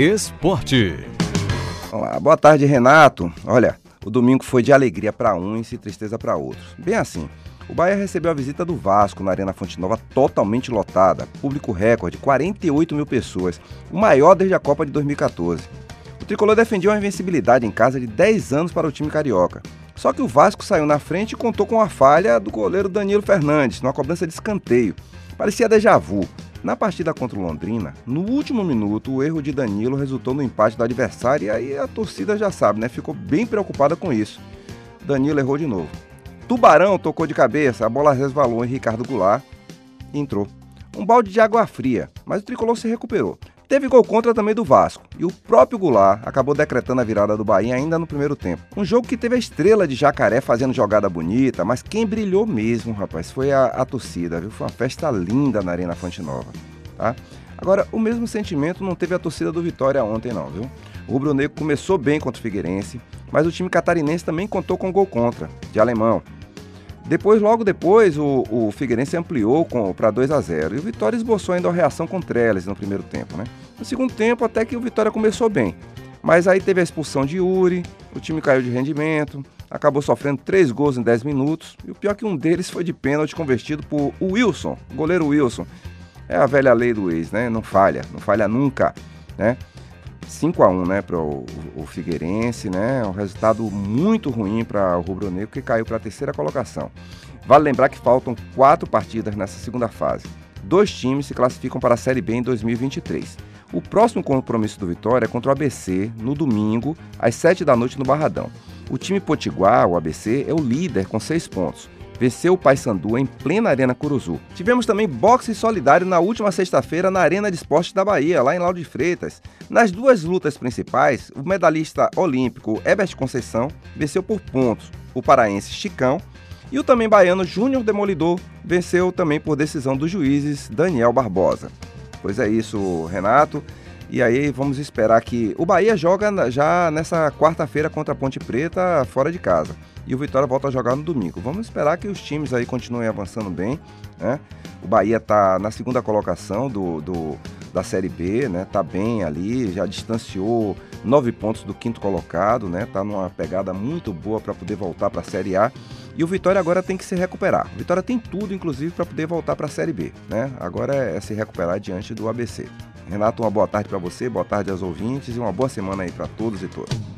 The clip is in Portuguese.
Esporte. Olá, boa tarde, Renato. Olha, o domingo foi de alegria para uns e tristeza para outros. Bem assim. O Bahia recebeu a visita do Vasco na Arena Fonte Nova totalmente lotada, público recorde, 48 mil pessoas, o maior desde a Copa de 2014. O tricolor defendia uma invencibilidade em casa de 10 anos para o time carioca. Só que o Vasco saiu na frente e contou com a falha do goleiro Danilo Fernandes, numa cobrança de escanteio. Parecia déjà vu. Na partida contra o Londrina, no último minuto, o erro de Danilo resultou no empate do adversário e aí a torcida já sabe, né? Ficou bem preocupada com isso. Danilo errou de novo. Tubarão tocou de cabeça, a bola resvalou em Ricardo Goulart e entrou. Um balde de água fria, mas o tricolor se recuperou. Teve gol contra também do Vasco, e o próprio Goulart acabou decretando a virada do Bahia ainda no primeiro tempo. Um jogo que teve a estrela de Jacaré fazendo jogada bonita, mas quem brilhou mesmo, rapaz, foi a, a torcida, viu? Foi uma festa linda na Arena Fonte Nova, tá? Agora, o mesmo sentimento não teve a torcida do Vitória ontem não, viu? O Rubro Negro começou bem contra o Figueirense, mas o time catarinense também contou com gol contra, de alemão. Depois, logo depois, o, o Figueirense ampliou para 2 a 0 e o Vitória esboçou ainda a reação com Trellis no primeiro tempo, né? No segundo tempo, até que o Vitória começou bem. Mas aí teve a expulsão de Yuri, o time caiu de rendimento, acabou sofrendo três gols em 10 minutos, e o pior é que um deles foi de pênalti convertido por Wilson, goleiro Wilson. É a velha lei do ex, né? Não falha, não falha nunca, né? 5 a 1 né, para o, o, Figueirense, né? Um resultado muito ruim para o Rubro Negro que caiu para a terceira colocação. Vale lembrar que faltam quatro partidas nessa segunda fase. Dois times se classificam para a Série B em 2023. O próximo compromisso do Vitória é contra o ABC no domingo, às 7 da noite no Barradão. O time Potiguar, o ABC, é o líder com seis pontos venceu o Paysandu em plena Arena Curuzu. Tivemos também boxe solidário na última sexta-feira na Arena de Esportes da Bahia, lá em Lauro de Freitas. Nas duas lutas principais, o medalhista olímpico Herbert Conceição venceu por pontos o paraense Chicão e o também baiano Júnior Demolidor venceu também por decisão dos juízes Daniel Barbosa. Pois é isso, Renato. E aí vamos esperar que o Bahia joga já nessa quarta-feira contra a Ponte Preta fora de casa e o Vitória volta a jogar no domingo. Vamos esperar que os times aí continuem avançando bem, né? O Bahia está na segunda colocação do, do, da Série B, né? Tá bem ali, já distanciou nove pontos do quinto colocado, né? Tá numa pegada muito boa para poder voltar para a Série A. E o Vitória agora tem que se recuperar. O Vitória tem tudo, inclusive, para poder voltar para a Série B, né? Agora é, é se recuperar diante do ABC. Renato, uma boa tarde para você, boa tarde aos ouvintes e uma boa semana aí para todos e todas.